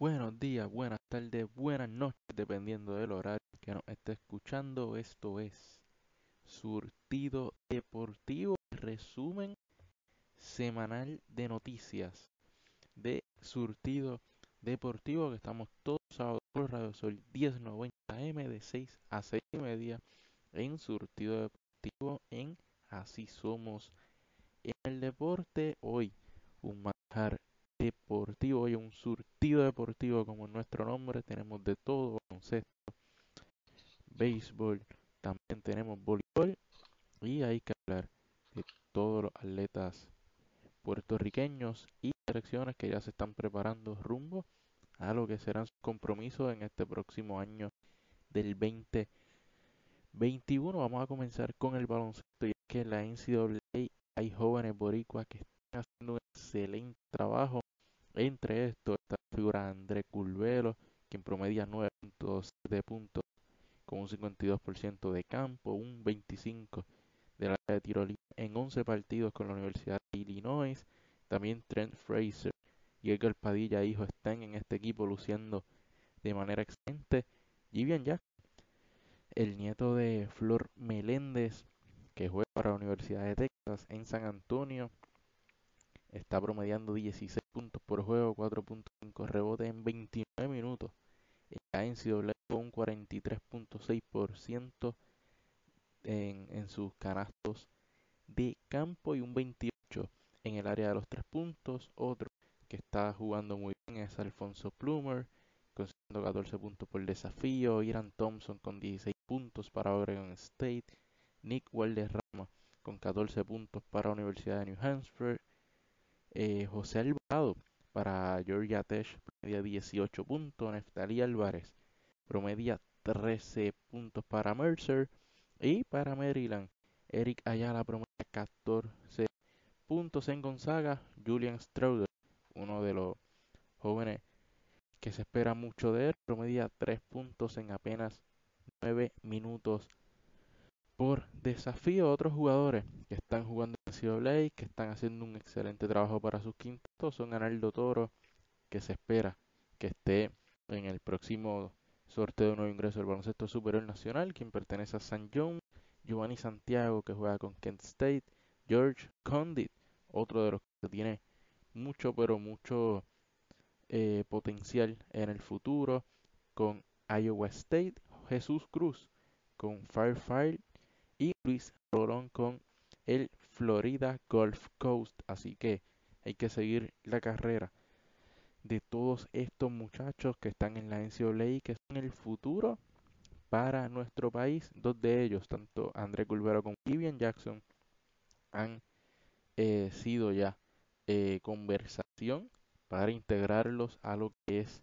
Buenos días, buenas tardes, buenas noches, dependiendo del horario que nos esté escuchando. Esto es Surtido Deportivo, resumen semanal de noticias de Surtido Deportivo, que estamos todos sábados por Radio Sol 1090 M de 6 a 6 y media en Surtido Deportivo en Así Somos en el Deporte. Hoy un manjar deportivo y un surtido deportivo como nuestro nombre. Tenemos de todo, baloncesto, béisbol, también tenemos voleibol y hay que hablar de todos los atletas puertorriqueños y selecciones que ya se están preparando rumbo a lo que serán sus compromisos en este próximo año del 2021. Vamos a comenzar con el baloncesto y es que en la NCAA hay jóvenes boricuas que están haciendo un excelente trabajo entre estos está la figura André Curvelo, quien promedia 9.7 puntos con un 52% de campo, un 25% de la de tiro en 11 partidos con la Universidad de Illinois. También Trent Fraser y Edgar Padilla, hijo, están en este equipo luciendo de manera excelente. Bien ya, el nieto de Flor Meléndez, que juega para la Universidad de Texas en San Antonio, está promediando 16 puntos por juego, 4.5 rebotes en 29 minutos. La NCAA con un 43.6% en, en sus canastos de campo y un 28 en el área de los tres puntos. Otro que está jugando muy bien es Alfonso Plumer, consiguiendo 14 puntos por desafío. Iran Thompson con 16 puntos para Oregon State. Nick Walderrama con 14 puntos para Universidad de New Hampshire. Eh, José Alvarado para Georgia Tech promedia 18 puntos. Neftali Álvarez promedia 13 puntos para Mercer. Y para Maryland, Eric Ayala promedia 14 puntos en Gonzaga. Julian Strauder, uno de los jóvenes que se espera mucho de él, promedia 3 puntos en apenas 9 minutos por desafío otros jugadores que están jugando en CWA, que están haciendo un excelente trabajo para sus quintos, son Arnaldo Toro, que se espera que esté en el próximo sorteo de nuevo ingreso del baloncesto superior nacional, quien pertenece a San John, Giovanni Santiago, que juega con Kent State, George Condit, otro de los que tiene mucho, pero mucho eh, potencial en el futuro, con Iowa State, Jesús Cruz, con Firefire y Luis Rolón con el Florida Gulf Coast. Así que hay que seguir la carrera de todos estos muchachos que están en la NCAA que son el futuro para nuestro país. Dos de ellos, tanto André Culvero como Vivian Jackson, han eh, sido ya eh, conversación para integrarlos a lo que es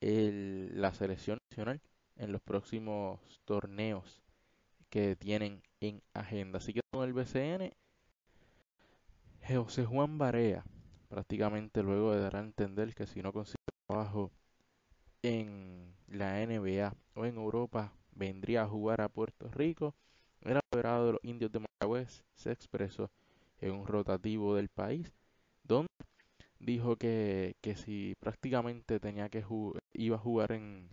el, la selección nacional en los próximos torneos que tienen en agenda. Así que con el BCN, José Juan Barea, prácticamente luego de dar a entender que si no consigue trabajo en la NBA o en Europa, vendría a jugar a Puerto Rico. Era apoderado de los indios de Mayagüez, se expresó en un rotativo del país, donde dijo que, que si prácticamente tenía que iba a jugar en,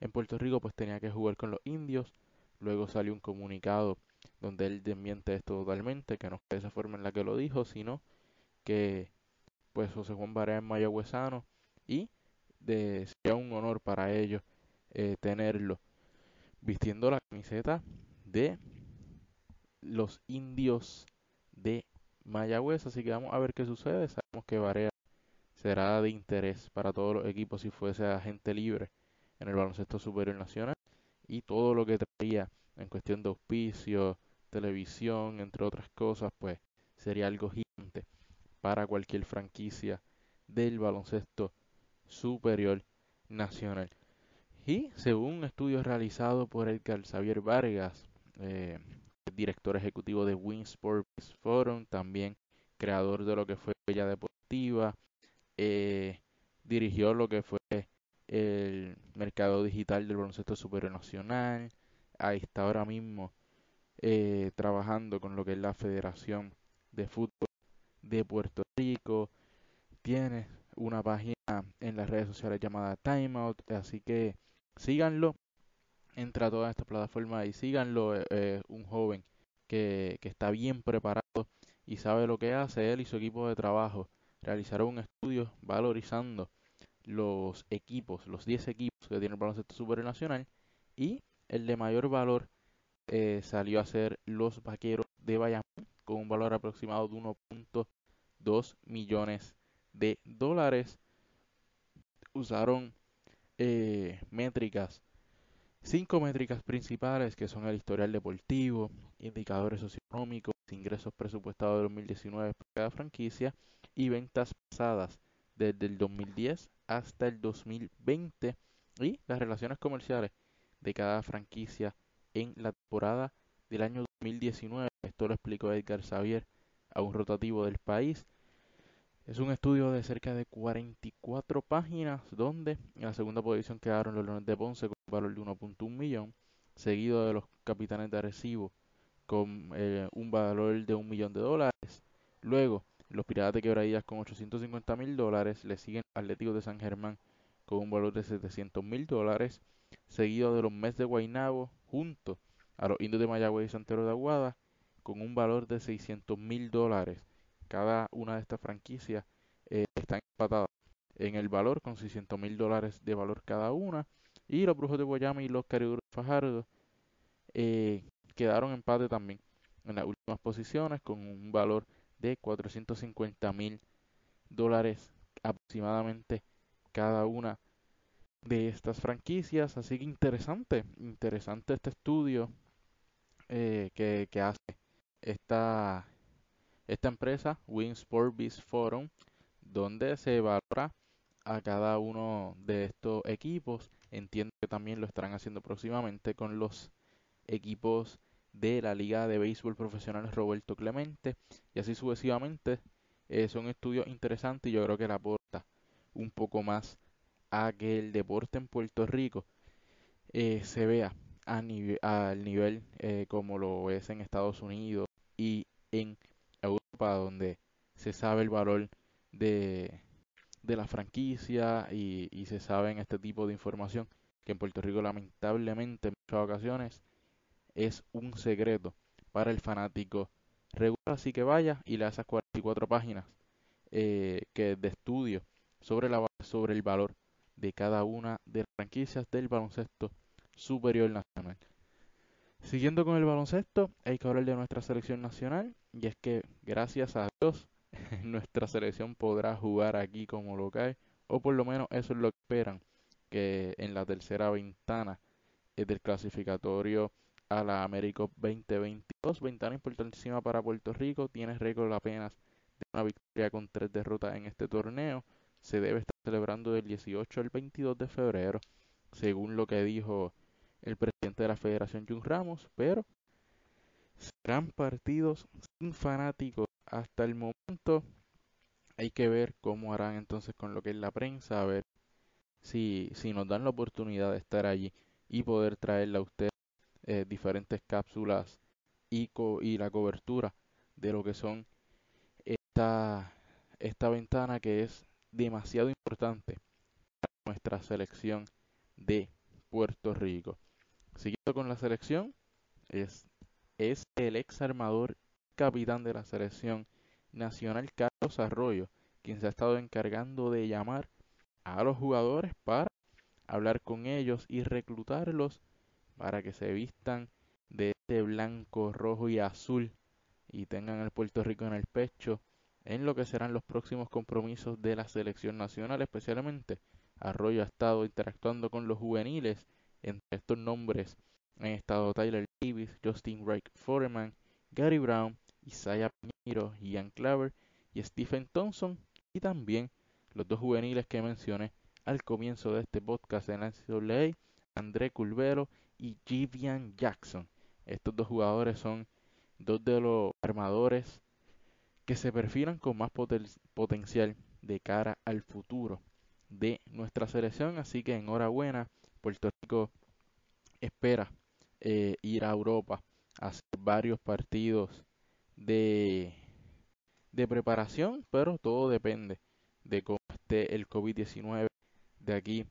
en Puerto Rico, pues tenía que jugar con los indios Luego salió un comunicado donde él desmiente esto totalmente, que no de esa forma en la que lo dijo, sino que pues José Juan Barea es mayagüezano y de, sería un honor para ellos eh, tenerlo vistiendo la camiseta de los indios de Mayagüez, así que vamos a ver qué sucede. Sabemos que Barea será de interés para todos los equipos si fuese agente libre en el baloncesto superior nacional y todo lo que traía en cuestión de auspicio, televisión, entre otras cosas, pues sería algo gigante para cualquier franquicia del baloncesto superior nacional. Y según un estudio realizado por Edgar Xavier Vargas, eh, director ejecutivo de Winsports Forum, también creador de lo que fue Bella Deportiva, eh, dirigió lo que fue el mercado digital del baloncesto superior nacional. Ahí está ahora mismo eh, trabajando con lo que es la Federación de Fútbol de Puerto Rico. Tiene una página en las redes sociales llamada Timeout, así que síganlo, entra a todas estas plataformas y síganlo, eh, un joven que, que está bien preparado y sabe lo que hace, él y su equipo de trabajo realizaron un estudio valorizando los equipos, los 10 equipos que tiene el baloncesto supernacional y el de mayor valor eh, salió a ser los Vaqueros de Bayamón con un valor aproximado de 1.2 millones de dólares. Usaron eh, métricas, cinco métricas principales que son el historial deportivo, indicadores socioeconómicos, ingresos presupuestados de 2019 por cada franquicia y ventas pasadas desde el 2010 hasta el 2020 y las relaciones comerciales de cada franquicia en la temporada del año 2019. Esto lo explicó Edgar Xavier a un rotativo del país. Es un estudio de cerca de 44 páginas donde en la segunda posición quedaron los Leones de Ponce con un valor de 1.1 millón, seguido de los Capitanes de Arecibo con eh, un valor de un millón de dólares. Luego, los Piratas de Quebradillas con 850 mil dólares. Le siguen Atléticos de San Germán con un valor de 700 mil dólares. Seguido de los Mets de Guaynabo junto a los Indios de Mayagüez y Santero de Aguada con un valor de 600 mil dólares. Cada una de estas franquicias eh, están empatadas en el valor con 600 mil dólares de valor cada una. Y los Brujos de Guayama y los Cariduros de Fajardo eh, quedaron empate también en las últimas posiciones con un valor de 450 mil dólares aproximadamente cada una de estas franquicias. Así que interesante, interesante este estudio eh, que, que, hace esta, esta empresa, Win Sport Biz Forum, donde se valora a cada uno de estos equipos. Entiendo que también lo estarán haciendo próximamente con los equipos de la Liga de Béisbol Profesional Roberto Clemente y así sucesivamente. Eh, son estudios interesantes y yo creo que le aporta un poco más a que el deporte en Puerto Rico eh, se vea a al nivel eh, como lo es en Estados Unidos y en Europa donde se sabe el valor de, de la franquicia y, y se sabe en este tipo de información que en Puerto Rico lamentablemente en muchas ocasiones es un secreto para el fanático regular. Así que vaya y lea esas 44 páginas eh, que de estudio sobre, la, sobre el valor de cada una de las franquicias del baloncesto superior nacional. Siguiendo con el baloncesto, hay que hablar de nuestra selección nacional y es que gracias a Dios nuestra selección podrá jugar aquí como local o por lo menos eso es lo que esperan que en la tercera ventana del clasificatorio a la América 2022. Ventana importantísima para Puerto Rico. Tiene récord apenas de una victoria con tres derrotas en este torneo. Se debe estar celebrando del 18 al 22 de febrero, según lo que dijo el presidente de la Federación, Jun Ramos. Pero serán partidos sin fanáticos hasta el momento. Hay que ver cómo harán entonces con lo que es la prensa, a ver si, si nos dan la oportunidad de estar allí y poder traerla a usted eh, diferentes cápsulas y, y la cobertura de lo que son esta, esta ventana que es demasiado importante para nuestra selección de Puerto Rico. Siguiendo con la selección, es, es el ex armador capitán de la selección nacional Carlos Arroyo, quien se ha estado encargando de llamar a los jugadores para hablar con ellos y reclutarlos para que se vistan de este blanco, rojo y azul y tengan el Puerto Rico en el pecho en lo que serán los próximos compromisos de la selección nacional, especialmente Arroyo ha estado interactuando con los juveniles, entre estos nombres han estado Tyler Davis, Justin Wright Foreman, Gary Brown, Isaiah Piñero, Ian Claver y Stephen Thompson, y también los dos juveniles que mencioné al comienzo de este podcast en la NCAA, André Culvero y Jivian Jackson. Estos dos jugadores son dos de los armadores que se perfilan con más potencial de cara al futuro de nuestra selección. Así que enhorabuena, Puerto Rico espera eh, ir a Europa a hacer varios partidos de, de preparación, pero todo depende de cómo esté el COVID-19 de aquí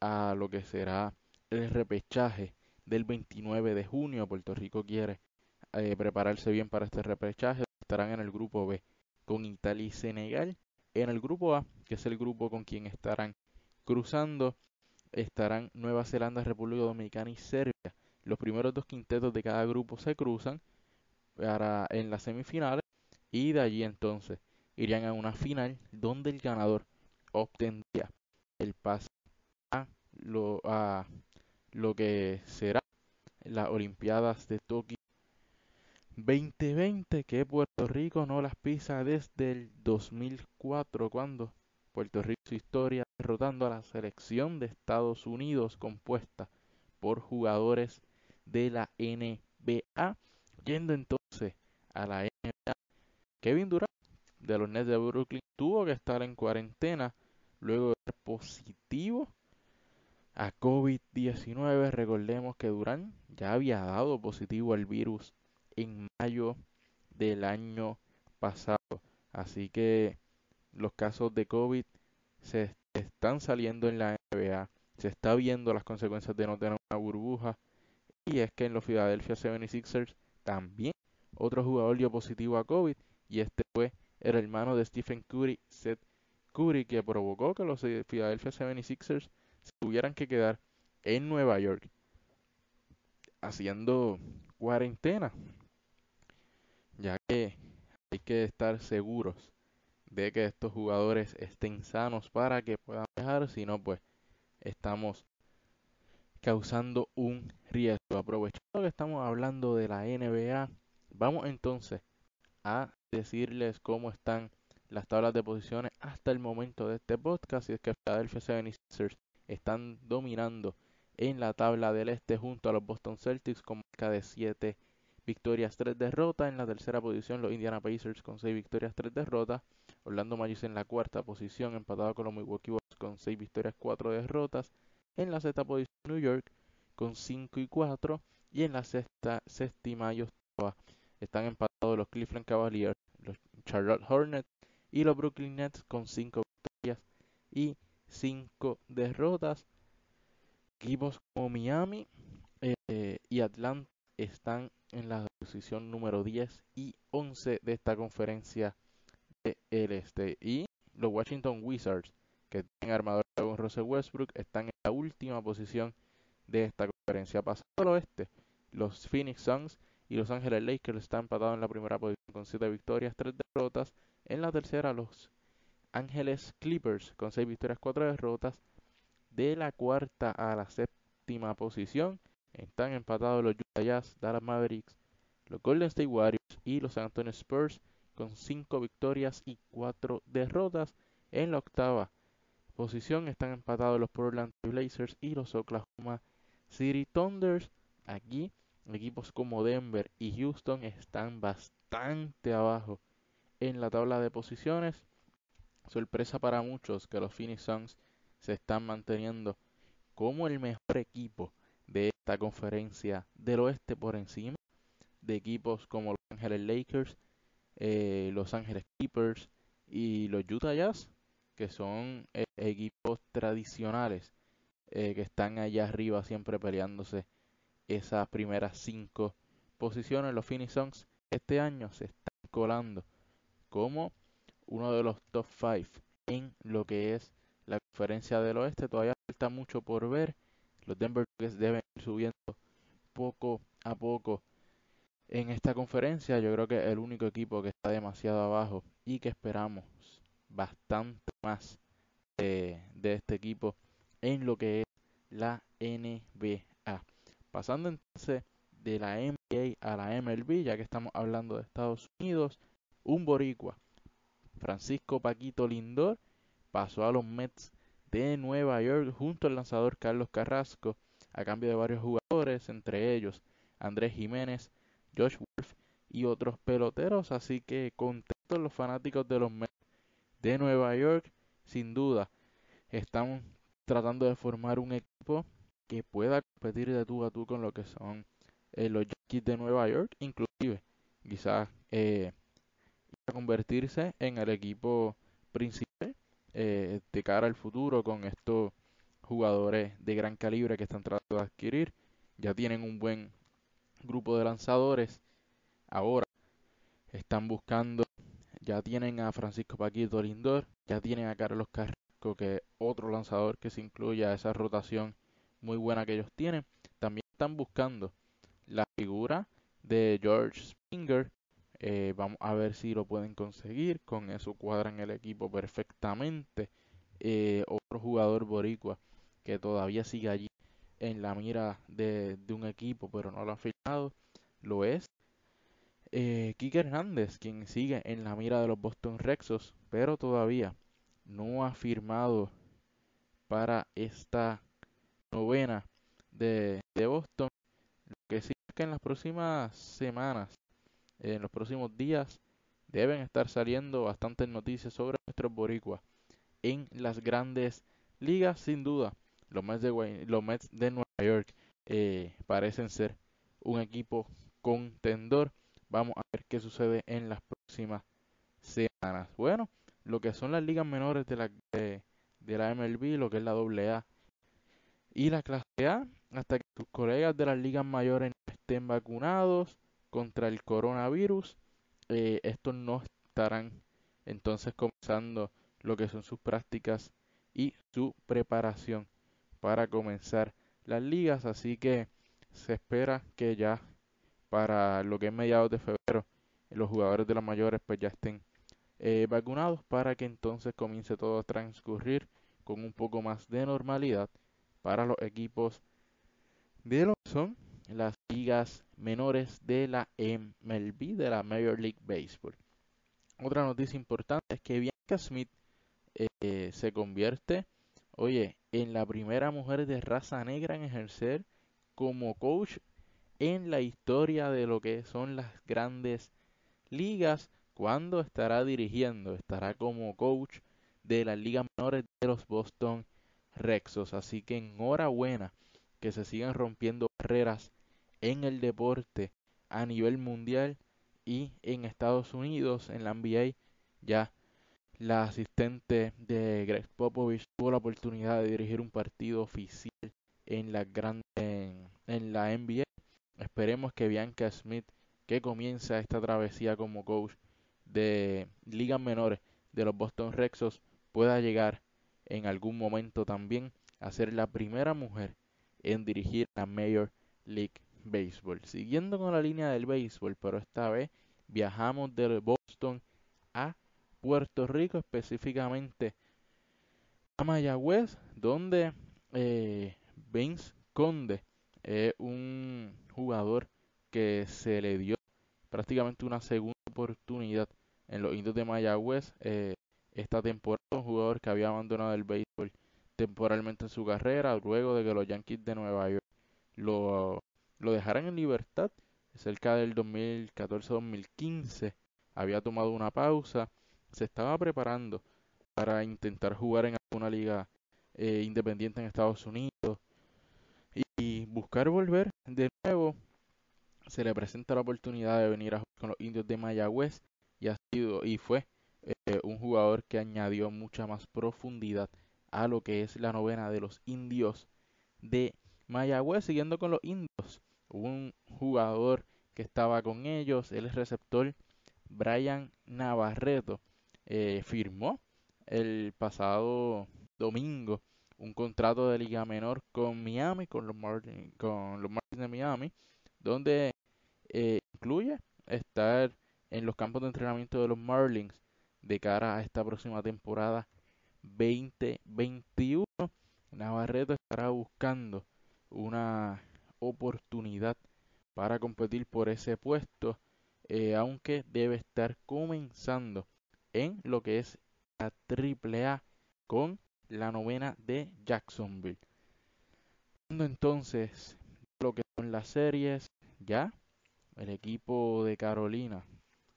a lo que será el repechaje del 29 de junio. Puerto Rico quiere eh, prepararse bien para este repechaje. Estarán en el grupo B con Italia y Senegal. En el grupo A, que es el grupo con quien estarán cruzando, estarán Nueva Zelanda, República Dominicana y Serbia. Los primeros dos quintetos de cada grupo se cruzan para en las semifinales y de allí entonces irían a una final donde el ganador obtendría el pase a lo, a lo que será las Olimpiadas de Tokio 2020 que Puerto Rico no las pisa desde el 2004 cuando Puerto Rico su historia derrotando a la selección de Estados Unidos compuesta por jugadores de la NBA yendo entonces a la NBA Kevin Durant de los Nets de Brooklyn tuvo que estar en cuarentena luego de ser positivo a COVID-19. Recordemos que Durant ya había dado positivo al virus en mayo del año pasado. Así que los casos de COVID se están saliendo en la NBA. Se está viendo las consecuencias de no tener una burbuja. Y es que en los Philadelphia 76ers también otro jugador dio positivo a COVID. Y este fue el hermano de Stephen Curry, Seth Curry, que provocó que los Philadelphia 76ers tuvieran que quedar en Nueva York haciendo cuarentena ya que hay que estar seguros de que estos jugadores estén sanos para que puedan viajar, si no pues estamos causando un riesgo. Aprovechando que estamos hablando de la NBA, vamos entonces a decirles cómo están las tablas de posiciones hasta el momento de este podcast. Y es que Philadelphia 76ers están dominando en la tabla del este junto a los Boston Celtics con marca de 7 victorias, 3 derrotas. En la tercera posición los Indiana Pacers con 6 victorias, 3 derrotas. Orlando Magic en la cuarta posición, empatado con los Milwaukee Bucks con 6 victorias, 4 derrotas. En la sexta posición New York con 5 y 4. Y en la sexta, séptima y octava están empatados los Cleveland Cavaliers, los Charlotte Hornets y los Brooklyn Nets con 5 victorias y 5 derrotas. Equipos como Miami eh, y Atlanta están en la posición número 10 y 11 de esta conferencia del este. Y los Washington Wizards, que tienen armador con Russell Westbrook, están en la última posición de esta conferencia. Pasando al oeste, los Phoenix Suns y los Ángeles Lakers están empatados en la primera posición con 7 victorias, 3 derrotas. En la tercera, los Ángeles Clippers con 6 victorias, 4 derrotas. De la cuarta a la séptima posición, están empatados los Utah Jazz, Dallas Mavericks, los Golden State Warriors y los San Antonio Spurs con 5 victorias y 4 derrotas. En la octava posición están empatados los Portland Blazers y los Oklahoma City Thunders. Aquí equipos como Denver y Houston están bastante abajo en la tabla de posiciones. Sorpresa para muchos que los Phoenix Suns se están manteniendo como el mejor equipo de esta conferencia del oeste por encima de equipos como Los Ángeles Lakers, eh, Los Ángeles Clippers y los Utah Jazz, que son eh, equipos tradicionales eh, que están allá arriba siempre peleándose esas primeras cinco posiciones. Los Phoenix Suns este año se están colando como uno de los top 5 en lo que es la conferencia del oeste. Todavía falta mucho por ver los Denver Nuggets deben ir subiendo poco a poco en esta conferencia. Yo creo que el único equipo que está demasiado abajo y que esperamos bastante más de, este equipo en lo que es la NBA. Pasando entonces de la NBA a la MLB, ya que estamos hablando de Estados Unidos, un boricua, Francisco Paquito Lindor, pasó a los Mets de Nueva York junto al lanzador Carlos Carrasco a cambio de varios jugadores, entre ellos Andrés Jiménez, Josh Wolf y otros peloteros. Así que contentos los fanáticos de los Mets de Nueva York, sin duda, están tratando de formar un equipo que pueda competir de tú a tú con lo que son eh, los Yankees de Nueva York, inclusive quizás eh, convertirse en el equipo principal eh, de cara al futuro con estos jugadores de gran calibre que están tratando de adquirir. Ya tienen un buen grupo de lanzadores. Ahora están buscando, ya tienen a Francisco Paquito Lindor, ya tienen a Carlos Carrasco, que otro lanzador que se incluye a esa rotación muy buena que ellos tienen. También están buscando la figura de George Springer. Eh, vamos a ver si lo pueden conseguir. Con eso cuadran el equipo perfectamente. Eh, otro jugador boricua que todavía sigue allí en la mira de, un equipo, pero no lo ha firmado, lo es eh, Hernández, quien sigue en la mira de los Boston Rexos, pero todavía no ha firmado para esta novena de, de Boston. Lo que sí es que en las próximas semanas, en los próximos días, deben estar saliendo bastantes noticias sobre nuestros boricuas en las grandes ligas, sin duda. Los Mets de, los Mets de Nueva York eh, parecen ser un equipo contendor. Vamos a ver qué sucede en las próximas semanas. Bueno, lo que son las ligas menores de la, de, la MLB, lo que es la AA y la clase A, hasta que tus colegas de las ligas mayores estén vacunados contra el coronavirus, eh, estos no estarán entonces comenzando lo que son sus prácticas y su preparación para comenzar las ligas. Así que se espera que ya para lo que es mediados de febrero los jugadores de las mayores pues ya estén eh, vacunados para que entonces comience todo a transcurrir con un poco más de normalidad para los equipos de lo que son las ligas menores de la MLB, de la Major League Baseball. Otra noticia importante es que Bianca Smith eh, se convierte, oye, en la primera mujer de raza negra en ejercer como coach en la historia de lo que son las grandes ligas cuando estará dirigiendo, estará como coach de las ligas menores de los Boston Rexos. Así que enhorabuena que se sigan rompiendo barreras en el deporte a nivel mundial y en Estados Unidos, en la NBA, ya la asistente de Greg Popovich tuvo la oportunidad de dirigir un partido oficial en la en, la NBA. Esperemos que Bianca Smith, que comienza esta travesía como coach de ligas menores de los Boston Rexos, pueda llegar en algún momento también a ser la primera mujer en dirigir la Major League Baseball. Siguiendo con la línea del béisbol, pero esta vez viajamos de Boston a Puerto Rico, específicamente a Mayagüez, donde eh, Vince Conde es un jugador que se le dio prácticamente una segunda oportunidad en los indios de Mayagüez eh, esta temporada, un jugador que había abandonado el béisbol temporalmente en su carrera, luego de que los Yankees de Nueva York lo, lo dejaran en libertad cerca del 2014-2015 había tomado una pausa se estaba preparando para intentar jugar en alguna liga eh, independiente en Estados Unidos y, buscar volver de nuevo. Se le presenta la oportunidad de venir a jugar con los indios de Mayagüez y ha sido y fue eh, un jugador que añadió mucha más profundidad a lo que es la novena de los indios de Mayagüez. Siguiendo con los indios, un jugador que estaba con ellos, el receptor Brian Navarreto, eh, firmó el pasado domingo un contrato de liga menor con Miami, con los Marlins, de Miami, donde eh, incluye estar en los campos de entrenamiento de los Marlins de cara a esta próxima temporada 2021. Navarrete estará buscando una oportunidad para competir por ese puesto, eh, aunque debe estar comenzando en lo que es la AAA con la novena de Jacksonville. Entonces, lo que son las series, ya el equipo de Carolina,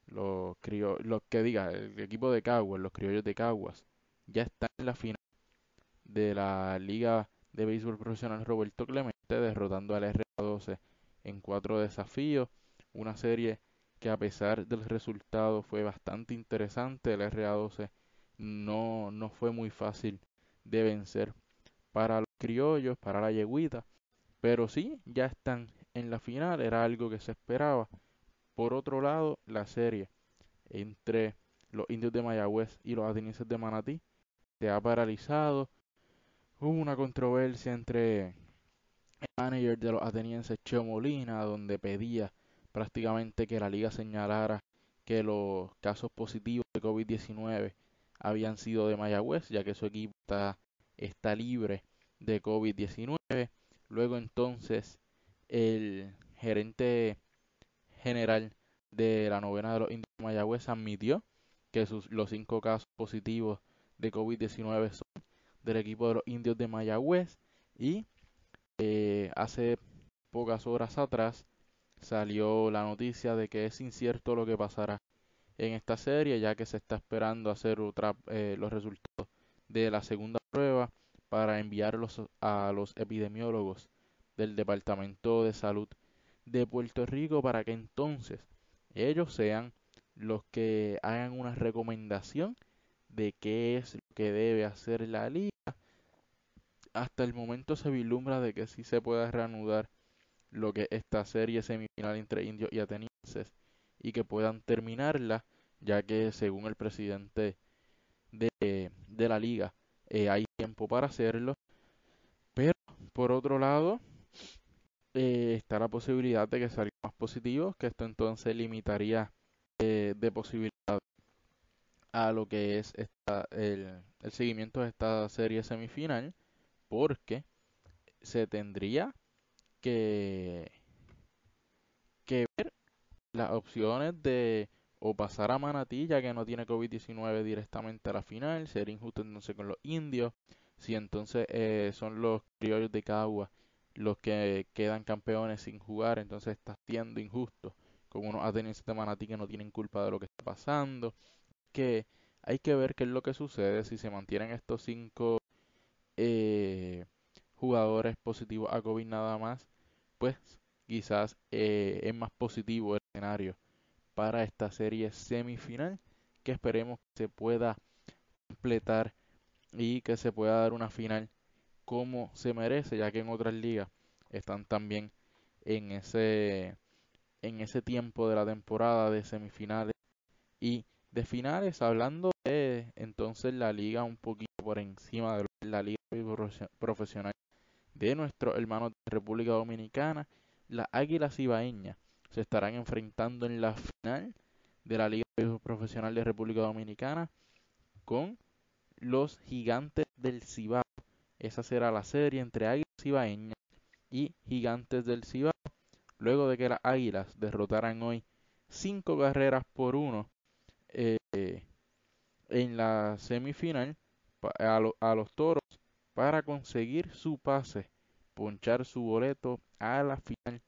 los, los que diga, el equipo de Caguas, los criollos de Caguas, ya está en la final de la Liga de Béisbol Profesional Roberto Clemente, derrotando al RA12 en cuatro desafíos. Una serie que a pesar del resultado fue bastante interesante. El RA12 no, no fue muy fácil de vencer para los criollos, para la yeguita, pero sí, ya están en la final, era algo que se esperaba. Por otro lado, la serie entre los indios de Mayagüez y los atenienses de Manatí se ha paralizado. Hubo una controversia entre el manager de los atenienses, Cheo Molina, donde pedía prácticamente que la liga señalara que los casos positivos de COVID-19 habían sido de Mayagüez, ya que su equipo está, libre de COVID-19. Luego entonces el gerente general de la novena de los indios de Mayagüez admitió que sus, los cinco casos positivos de COVID-19 son del equipo de los indios de Mayagüez y eh, hace pocas horas atrás salió la noticia de que es incierto lo que pasará en esta serie ya que se está esperando hacer otra, eh, los resultados de la segunda prueba para enviarlos a los epidemiólogos del Departamento de Salud de Puerto Rico para que entonces ellos sean los que hagan una recomendación de qué es lo que debe hacer la liga. Hasta el momento se vislumbra de que sí se pueda reanudar lo que esta serie semifinal entre indios y atenienses y que puedan terminarla, ya que según el presidente de, de la liga eh, hay tiempo para hacerlo. Pero por otro lado, eh, está la posibilidad de que salga más positivos, que esto entonces limitaría eh, de posibilidad a lo que es esta, el, el seguimiento de esta serie semifinal, porque se tendría que, que ver las opciones de o pasar a Manatí, ya que no tiene COVID-19 directamente a la final, sería injusto entonces con los indios, si entonces eh, son los criollos de Cagua los que quedan campeones sin jugar, entonces está siendo injusto. Con unos atenienses de Manatí que no tienen culpa de lo que está pasando, que hay que ver qué es lo que sucede si se mantienen estos cinco eh, jugadores positivos a COVID nada más, pues quizás eh, es más positivo el escenario para esta serie semifinal que esperemos que se pueda completar y que se pueda dar una final como se merece ya que en otras ligas están también en ese en ese tiempo de la temporada de semifinales y de finales hablando de entonces la liga un poquito por encima de la liga profesional de nuestros hermanos de República Dominicana las Águilas Ibaeñas se estarán enfrentando en la final de la Liga Profesional de República Dominicana con los Gigantes del Cibao. Esa será la serie entre Águilas Ibaeñas y Gigantes del Cibao. Luego de que las Águilas derrotaran hoy cinco carreras por uno eh, en la semifinal a, a los Toros para conseguir su pase, ponchar su boleto a la final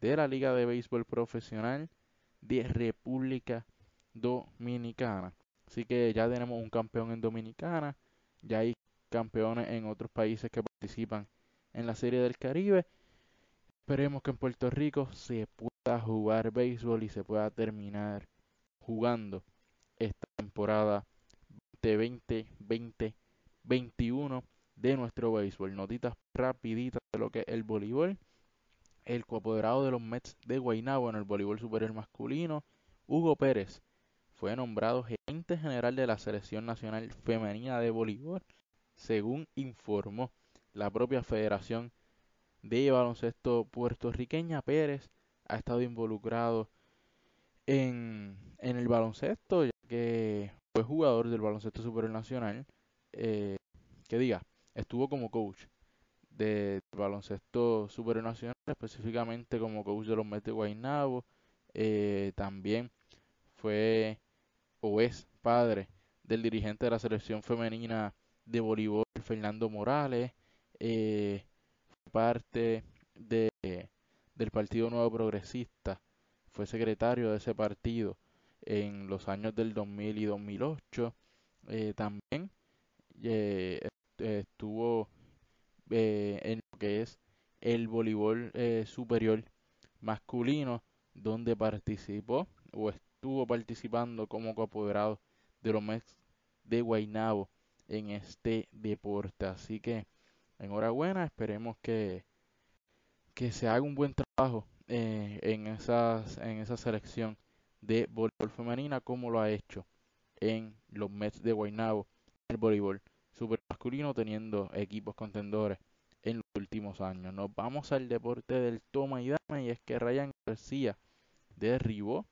de la Liga de Béisbol Profesional de República Dominicana. Así que ya tenemos un campeón en Dominicana, ya hay campeones en otros países que participan en la Serie del Caribe. Esperemos que en Puerto Rico se pueda jugar béisbol y se pueda terminar jugando esta temporada de 2020-2021 de nuestro béisbol. Notitas rapiditas de lo que es el voleibol el coapoderado de los Mets de Guaynabo en el voleibol superior masculino, Hugo Pérez, fue nombrado gerente general de la Selección Nacional Femenina de Voleibol, según informó la propia Federación de Baloncesto Puertorriqueña. Pérez ha estado involucrado en, en el baloncesto, ya que fue jugador del baloncesto superior nacional, eh, que diga, estuvo como coach de baloncesto supernacional, específicamente como coach de los Mets de Guaynabo. Eh, también fue o es padre del dirigente de la selección femenina de voleibol, Fernando Morales. Eh, parte de, del Partido Nuevo Progresista. Fue secretario de ese partido en los años del 2000 y 2008. Eh, también estuvo eh, en lo que es el voleibol eh, superior masculino, donde participó o estuvo participando como coapoderado de los Mets de Guaynabo en este deporte. Así que enhorabuena, esperemos que, que se haga un buen trabajo eh, en, esas, en esa selección de voleibol femenina como lo ha hecho en los Mets de Guaynabo, el voleibol super masculino teniendo equipos contendores en los últimos años. Nos vamos al deporte del toma y dama y es que Ryan García derribó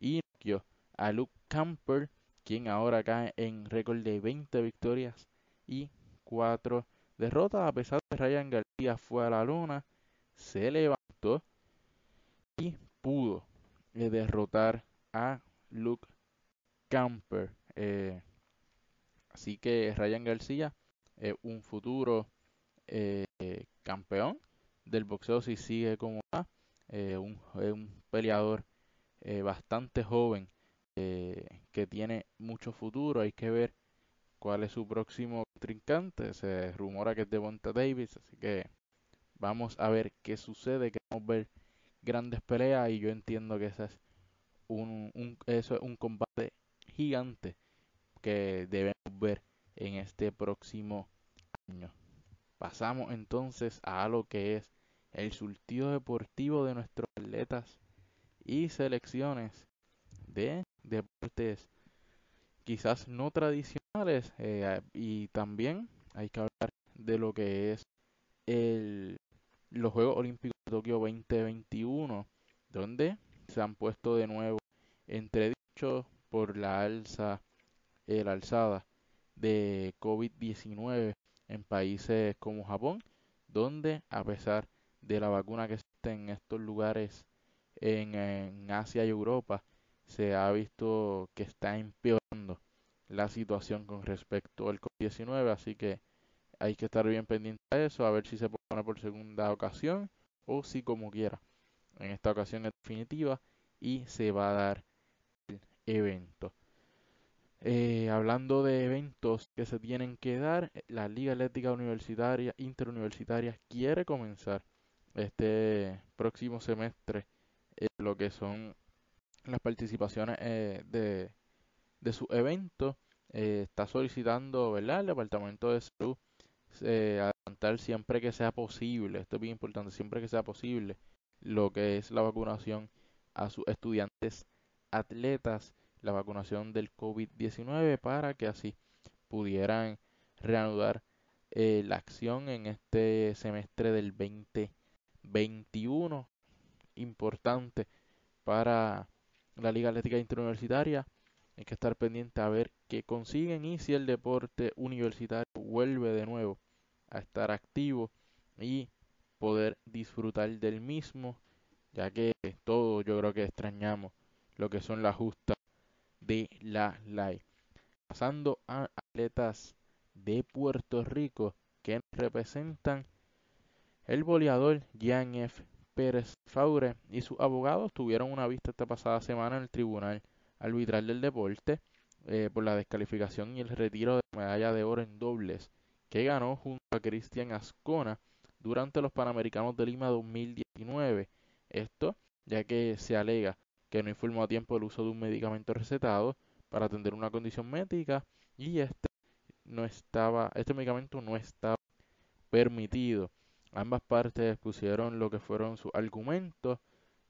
y noqueó a Luke Camper, quien ahora cae en récord de 20 victorias y 4 derrotas. A pesar de que Ryan García fue a la luna, se levantó y pudo eh, derrotar a Luke Camper. Eh, así que Ryan García es un futuro eh, campeón del boxeo si sigue como va. Un, un, peleador bastante joven que tiene mucho futuro. Hay que ver cuál es su próximo trincante. Se rumora que es Devonta Davis, así que vamos a ver qué sucede. Queremos ver grandes peleas y yo entiendo que ese es un, un, eso es un combate gigante que debemos ver en este próximo año. Pasamos entonces a lo que es el surtido deportivo de nuestros atletas y selecciones de deportes quizás no tradicionales eh, y también hay que hablar de lo que es el, los Juegos Olímpicos de Tokio 2021 donde se han puesto de nuevo entre dichos por la alza, el alzada de COVID-19 en países como Japón, donde a pesar de la vacuna que existe en estos lugares en, en Asia y Europa, se ha visto que está empeorando la situación con respecto al COVID-19, así que hay que estar bien pendiente a eso, a ver si se pone por segunda ocasión o si como quiera. En esta ocasión es definitiva y se va a dar el evento. Eh, hablando de eventos que se tienen que dar, la Liga Atlética Universitaria Interuniversitaria quiere comenzar este próximo semestre eh, lo que son las participaciones eh, de, de su evento. está solicitando, ¿verdad? El Departamento de Salud adelantar siempre que sea posible, esto es bien importante, siempre que sea posible, lo que es la vacunación a sus estudiantes atletas, la vacunación del COVID-19 para que así pudieran reanudar eh, la acción en este semestre del 2021. Importante para la Liga Atlética Interuniversitaria. Hay que estar pendiente a ver qué consiguen y si el deporte universitario vuelve de nuevo a estar activo y poder disfrutar del mismo, ya que todos yo creo que extrañamos lo que son las justas de la LAI. Pasando a atletas de Puerto Rico que representan el boleador Jean F. Pérez Faure y sus abogados tuvieron una vista esta pasada semana en el Tribunal Arbitral del Deporte eh, por la descalificación y el retiro de medalla de oro en dobles que ganó junto a Cristian Ascona durante los Panamericanos de Lima 2019. Esto ya que se alega que no informó a tiempo el uso de un medicamento recetado para atender una condición médica y este no estaba, este medicamento no estaba permitido. Ambas partes pusieron lo que fueron sus argumentos.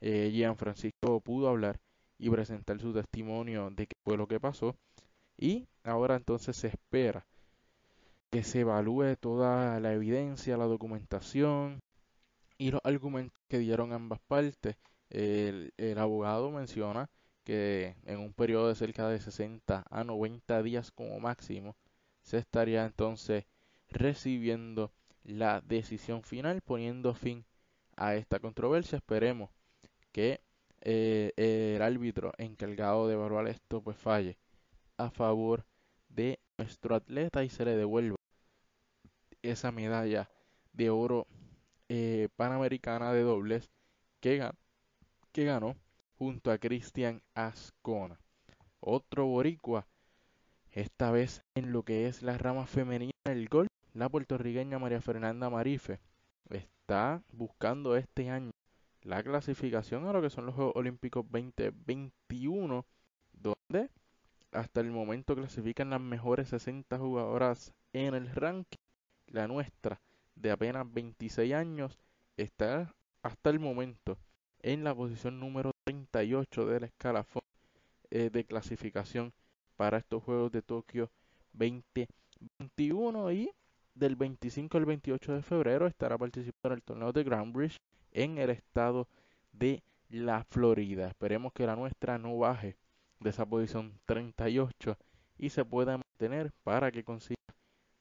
Eh, Gian Francisco pudo hablar y presentar su testimonio de qué fue lo que pasó. Y ahora entonces se espera que se evalúe toda la evidencia, la documentación y los argumentos que dieron ambas partes el, abogado menciona que en un periodo de cerca de 60 a 90 días como máximo se estaría entonces recibiendo la decisión final poniendo fin a esta controversia. Esperemos que eh, el árbitro encargado de evaluar esto pues falle a favor de nuestro atleta y se le devuelva esa medalla de oro eh, panamericana de dobles que ganó que ganó junto a Cristian Ascona. Otro boricua, esta vez en lo que es la rama femenina del gol, la puertorriqueña María Fernanda Marife está buscando este año la clasificación a lo que son los Juegos Olímpicos 2021, donde hasta el momento clasifican las mejores 60 jugadoras en el ranking. La nuestra, de apenas 26 años, está hasta el momento en la posición número 38 del escalafón eh, de clasificación para estos Juegos de Tokio 2021 y del 25 al 28 de febrero estará participando en el torneo de Groundbridge en el estado de la Florida. Esperemos que la nuestra no baje de esa posición 38 y se pueda mantener para que consiga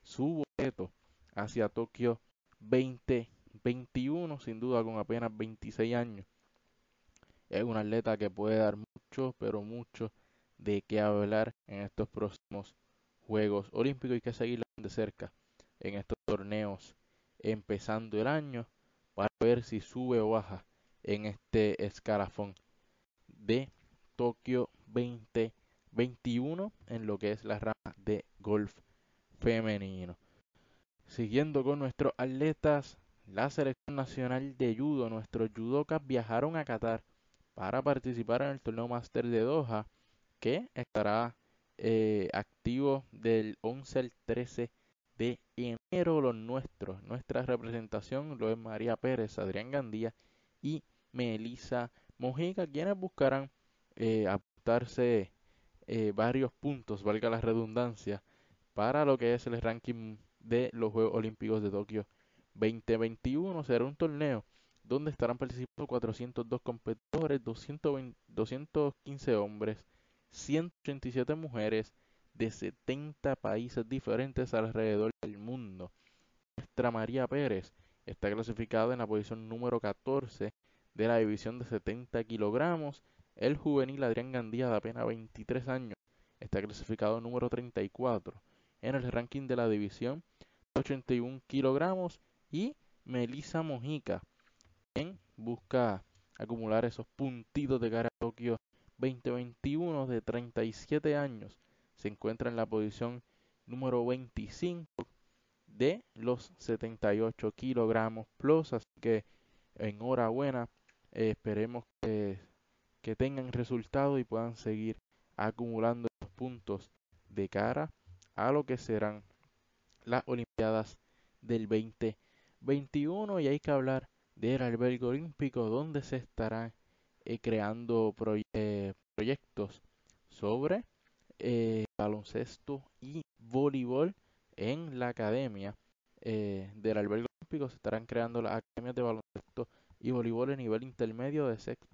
su boleto hacia Tokio 2021, sin duda con apenas 26 años. Es un atleta que puede dar mucho, pero mucho de qué hablar en estos próximos Juegos Olímpicos y que seguirla de cerca en estos torneos empezando el año para ver si sube o baja en este escalafón de Tokio 2021 en lo que es la rama de golf femenino. Siguiendo con nuestros atletas, la selección nacional de judo, nuestros judokas viajaron a Qatar para participar en el torneo Master de Doha, que estará eh, activo del 11 al 13 de enero. Los nuestros, nuestra representación lo es María Pérez, Adrián Gandía y Melissa Mojica, quienes buscarán eh, apuntarse eh, varios puntos, valga la redundancia, para lo que es el ranking de los Juegos Olímpicos de Tokio 2021. Será un torneo donde estarán participando 402 competidores, 215 hombres, 187 mujeres de 70 países diferentes alrededor del mundo. Nuestra María Pérez está clasificada en la posición número 14 de la división de 70 kilogramos. El juvenil Adrián Gandía de apenas 23 años está clasificado número 34 en el ranking de la división de 81 kilogramos y Melissa Mojica busca acumular esos puntitos de cara a Tokio 2021 de 37 años se encuentra en la posición número 25 de los 78 kilogramos plus así que enhorabuena esperemos que, tengan resultado y puedan seguir acumulando puntos de cara a lo que serán las Olimpiadas del 2021 y hay que hablar del albergue olímpico donde se estarán eh, creando eh, proyectos sobre eh, baloncesto y voleibol en la academia del albergue olímpico. Se estarán creando las academias de baloncesto y voleibol a nivel intermedio de sexto,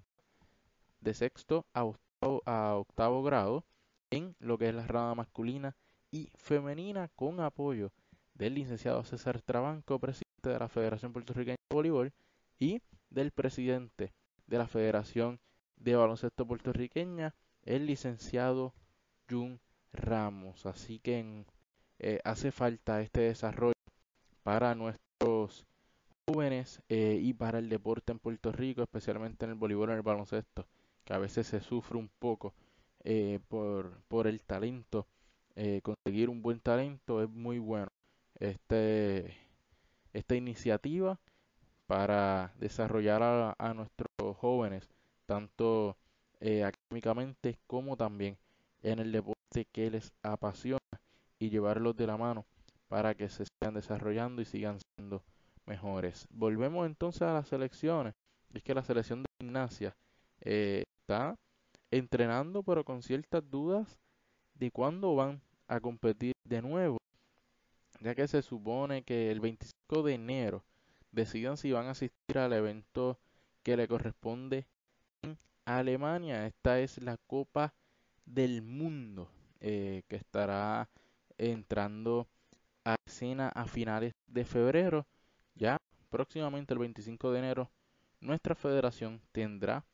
de sexto a, octavo, a octavo grado en lo que es la rama masculina y femenina con apoyo del licenciado César Trabanco, presidente de la Federación Puertorriqueña de Voleibol y del presidente de la Federación de Baloncesto Puertorriqueña, el licenciado Jun Ramos. Así que eh, hace falta este desarrollo para nuestros jóvenes eh, y para el deporte en Puerto Rico, especialmente en el voleibol y en el baloncesto, que a veces se sufre un poco eh, por, por el talento. conseguir un buen talento es muy bueno. Este, esta iniciativa para desarrollar a, nuestros jóvenes, tanto eh, académicamente como también en el deporte que les apasiona y llevarlos de la mano para que se sigan desarrollando y sigan siendo mejores. Volvemos entonces a las selecciones. Es que la selección de gimnasia eh, está entrenando pero con ciertas dudas de cuándo van a competir de nuevo, ya que se supone que el 25 de enero decidan si van a asistir al evento que le corresponde en Alemania. Esta es la Copa del Mundo eh, que estará entrando a escena a finales de febrero. Ya próximamente el 25 de enero nuestra federación tendrá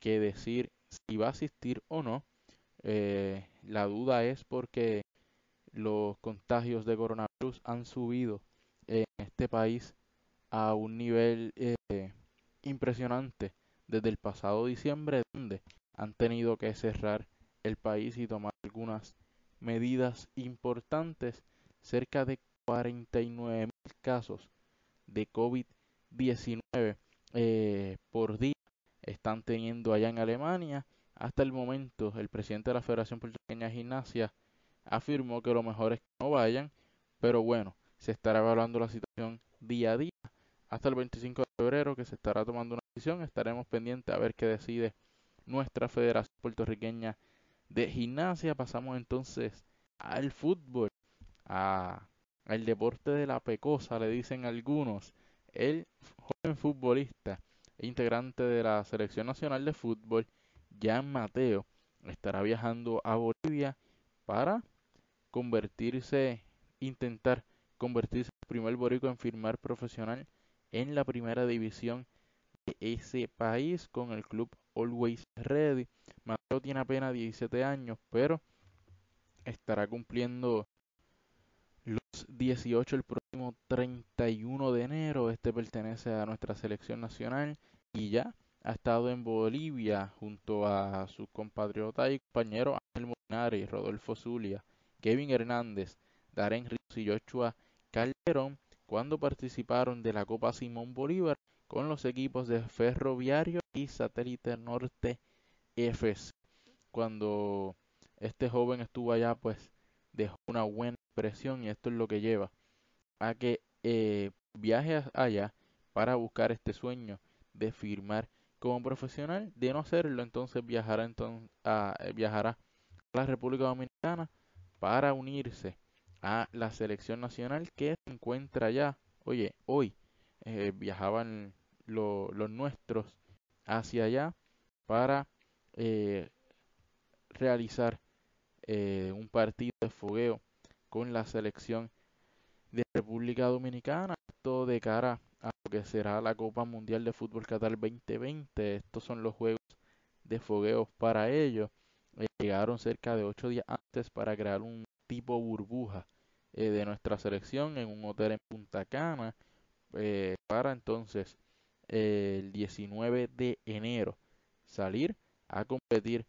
que decir si va a asistir o no. Eh, la duda es porque los contagios de coronavirus han subido en este país a un nivel eh, impresionante desde el pasado diciembre, donde han tenido que cerrar el país y tomar algunas medidas importantes. Cerca de 49 mil casos de COVID-19 eh, por día están teniendo allá en Alemania. hasta el momento el presidente de la Federación Puertorriqueña de Gimnasia afirmó que lo mejor es que no vayan, pero bueno, se estará evaluando la situación día a día hasta el 25 de febrero que se estará tomando una decisión. Estaremos pendientes a ver qué decide nuestra Federación Puertorriqueña de Gimnasia. Pasamos entonces al fútbol, a, al deporte de la pecosa, le dicen algunos. El joven futbolista e integrante de la Selección Nacional de Fútbol, Jan Mateo, estará viajando a Bolivia para convertirse, intentar convertirse en el primer borico en firmar profesional en la primera división de ese país con el club Always Ready. Mateo tiene apenas 17 años, pero estará cumpliendo los 18 el próximo 31 de enero. Este pertenece a nuestra selección nacional y ya ha estado en Bolivia junto a sus compatriotas y compañeros Ángel Molinari, Rodolfo Zulia, Kevin Hernández, Darren Ríos y Joshua Calderón cuando participaron de la Copa Simón Bolívar con los equipos de Ferroviario y Satélite Norte FC. Cuando este joven estuvo allá, pues dejó una buena impresión y esto es lo que lleva a que eh, viaje allá para buscar este sueño de firmar como profesional. De no hacerlo, entonces viajará, entonces, a, eh, viajará a la República Dominicana para unirse a la selección nacional que se encuentra ya. Oye, hoy eh, viajaban los nuestros hacia allá para eh, realizar eh, un partido de fogueo con la selección de República Dominicana. Esto de cara a lo que será la Copa Mundial de Fútbol Qatar 2020. Estos son los juegos de fogueo para ellos. Llegaron cerca de ocho días antes para crear un tipo burbuja eh, de nuestra selección en un hotel en Punta Cana eh, para entonces eh, el 19 de enero salir a competir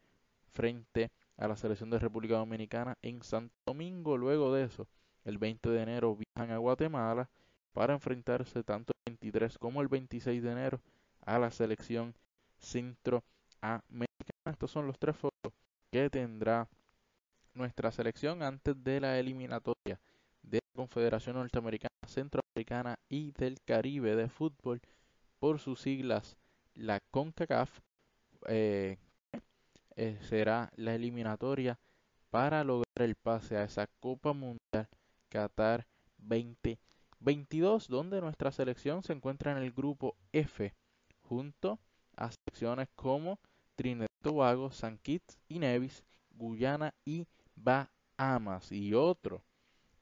frente a la selección de República Dominicana en Santo Domingo. Luego de eso, el 20 de enero viajan a Guatemala para enfrentarse tanto el 23 como el 26 de enero a la selección centroamericana. Estos son los tres que tendrá nuestra selección antes de la eliminatoria de la Confederación Norteamericana, Centroamericana y del Caribe de Fútbol, por sus siglas, la CONCACAF, eh, eh, será la eliminatoria para lograr el pase a esa Copa Mundial Qatar 2022, donde nuestra selección se encuentra en el grupo F, junto a selecciones como Trinidad y Tobago, San Kitts y Nevis, Guyana y Bahamas y otro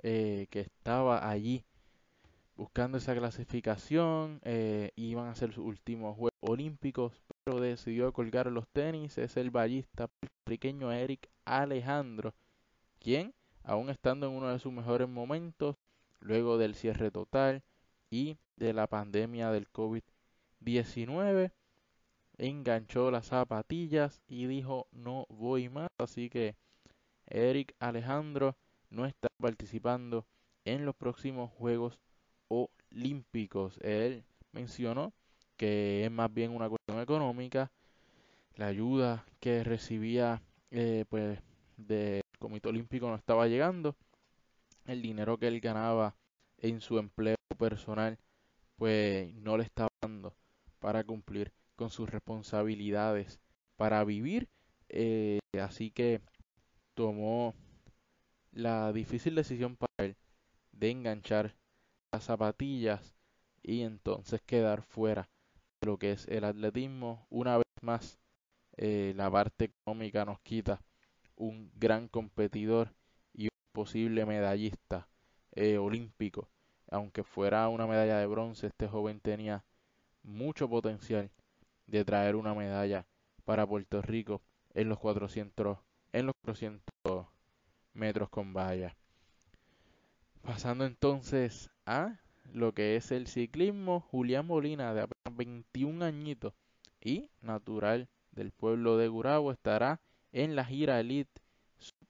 eh, que estaba allí buscando esa clasificación, eh, iban a ser sus últimos Juegos Olímpicos, pero decidió colgar los tenis, es el ballista pequeño Eric Alejandro, quien, aún estando en uno de sus mejores momentos, luego del cierre total y de la pandemia del COVID-19, enganchó las zapatillas y dijo no voy más, así que Eric Alejandro no está participando en los próximos Juegos Olímpicos. Él mencionó que es más bien una cuestión económica, la ayuda que recibía eh, pues del Comité Olímpico no estaba llegando, el dinero que él ganaba en su empleo personal pues no le estaba dando para cumplir con sus responsabilidades para vivir, eh, así que tomó la difícil decisión para él de enganchar las zapatillas y entonces quedar fuera de lo que es el atletismo. Una vez más, eh, la parte económica nos quita un gran competidor y un posible medallista eh, olímpico. Aunque fuera una medalla de bronce, este joven tenía mucho potencial de traer una medalla para Puerto Rico en los 400 en los 400 metros con valla. Pasando entonces a lo que es el ciclismo, Julián Molina de apenas 21 añitos y natural del pueblo de Gurabo estará en la gira Elite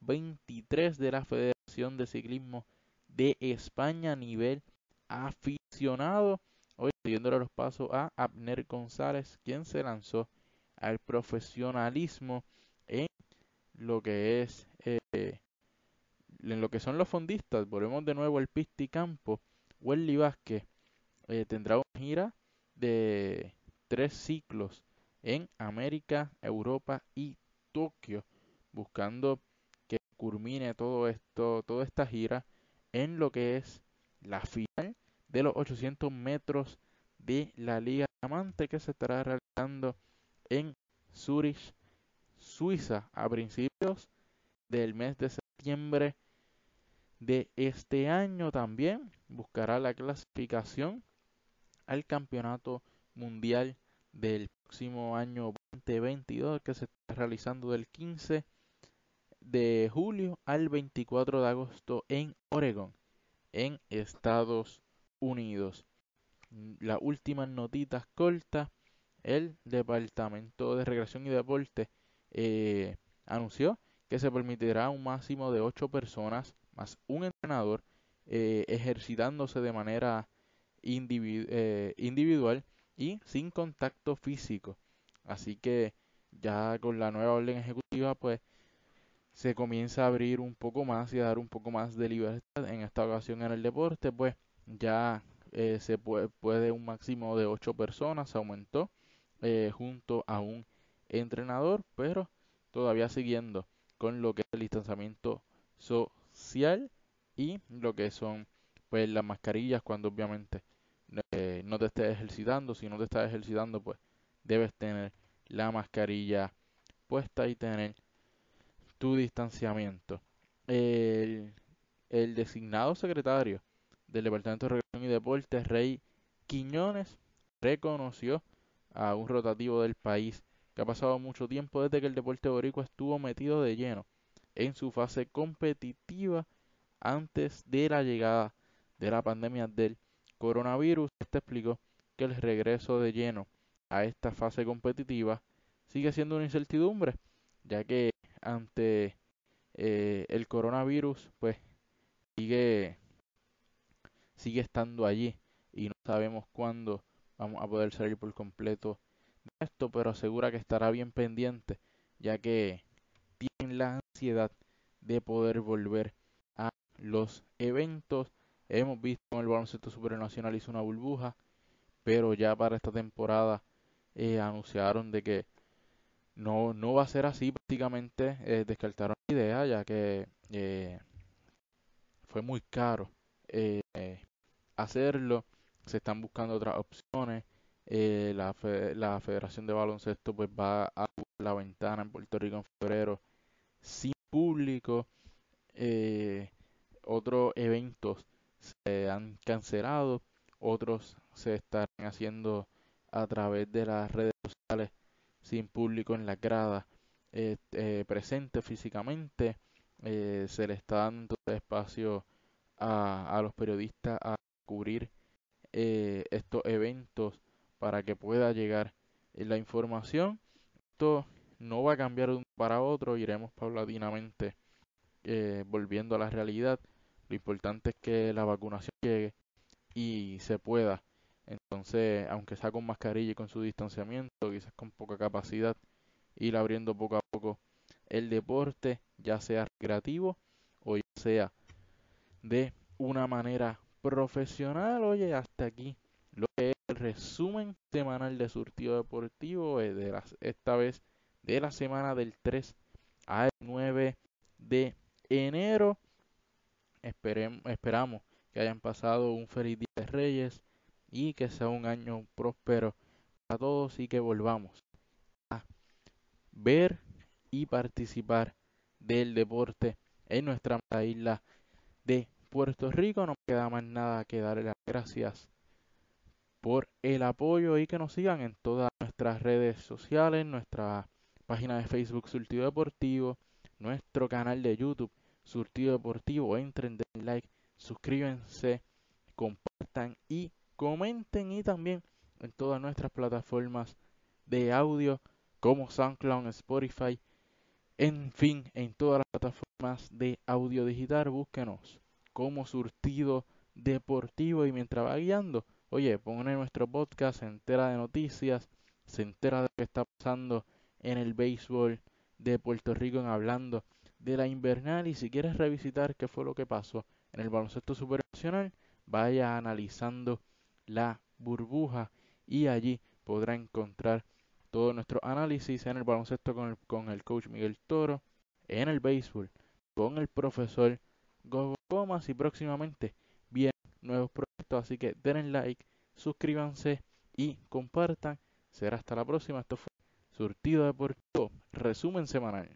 23 de la Federación de Ciclismo de España a nivel aficionado. Hoy siguiéndole los pasos a Abner González, quien se lanzó al profesionalismo en lo que es eh, en lo que son los fondistas, volvemos de nuevo al Pisticampo, Welly Vázquez eh, tendrá una gira de tres ciclos en América, Europa y Tokio, buscando que culmine todo esto, toda esta gira en lo que es la final de los 800 metros de la Liga Amante que se estará realizando en Zurich, Suiza, a principios del mes de septiembre de este año. También buscará la clasificación al campeonato mundial del próximo año 2022 que se está realizando del 15 de julio al 24 de agosto en Oregon, en Estados Unidos. Las últimas notitas cortas, el Departamento de Recreación y Deporte eh, anunció que se permitirá un máximo de 8 personas más un entrenador eh, ejercitándose de manera eh, individual y sin contacto físico. Así que ya con la nueva orden ejecutiva pues se comienza a abrir un poco más y a dar un poco más de libertad en esta ocasión en el deporte pues ya eh, se puede, un máximo de 8 personas aumentó junto a un entrenador pero todavía siguiendo con lo que es el distanciamiento social y lo que son pues las mascarillas cuando obviamente eh, no te estés ejercitando si no te estás ejercitando pues debes tener la mascarilla puesta y tener tu distanciamiento. El, el designado secretario del Departamento de Recreación y Deportes Rey Quiñones reconoció a un rotativo del país que ha pasado mucho tiempo desde que el deporte boricua estuvo metido de lleno en su fase competitiva antes de la llegada de la pandemia del coronavirus. Este explicó que el regreso de lleno a esta fase competitiva sigue siendo una incertidumbre, ya que ante eh, el coronavirus, pues sigue, sigue estando allí y no sabemos cuándo vamos a poder salir por completo de esto, pero asegura que estará bien pendiente, ya que tienen la ansiedad de poder volver a los eventos. Hemos visto con el baloncesto supernacional hizo una burbuja, pero ya para esta temporada eh, anunciaron de que no, no va a ser así. Prácticamente eh, descartaron la idea ya que eh, fue muy caro hacerlo. Se están buscando otras opciones. la, la Federación de Baloncesto pues va a la ventana en Puerto Rico en febrero sin público. Eh, otros eventos se han cancelado, otros se están haciendo a través de las redes sociales sin público en la grada eh, eh, presente físicamente. se le está dando espacio a, a los periodistas a cubrir estos eventos para que pueda llegar la información. Esto no va a cambiar de un para otro, iremos paulatinamente eh, volviendo a la realidad. Lo importante es que la vacunación llegue y se pueda. Entonces, aunque sea con mascarilla y con su distanciamiento, quizás con poca capacidad, ir abriendo poco a poco el deporte, ya sea recreativo o ya sea de una manera profesional. Oye, hasta aquí lo que es el resumen semanal de surtido deportivo eh, de esta vez de la semana del 3 al 9 de enero. esperamos que hayan pasado un feliz día de Reyes y que sea un año próspero para todos y que volvamos a ver y participar del deporte en nuestra isla de Puerto Rico. No queda más nada que darle las gracias por el apoyo y que nos sigan en todas nuestras redes sociales, nuestra página de Facebook Surtido Deportivo, nuestro canal de YouTube Surtido Deportivo. Entren, den like, suscríbanse, compartan y comenten y también en todas nuestras plataformas de audio como SoundCloud, Spotify, en fin, en todas las plataformas de audio digital, búsquenos como Surtido Deportivo. Y mientras va guiando, oye, pongan en nuestro podcast, se entera de noticias, se entera de lo que está pasando en el béisbol de Puerto Rico en hablando de la invernal. Y si quieres revisitar qué fue lo que pasó en el baloncesto supernacional, vaya analizando la burbuja y allí podrá encontrar todo nuestro análisis en el baloncesto con el, con el coach Miguel Toro, en el béisbol con el profesor Gogo Comas y próximamente vienen nuevos proyectos, así que denle like, suscríbanse y compartan. Será hasta la próxima. Esto fue Surtido Deportivo, resumen semanal.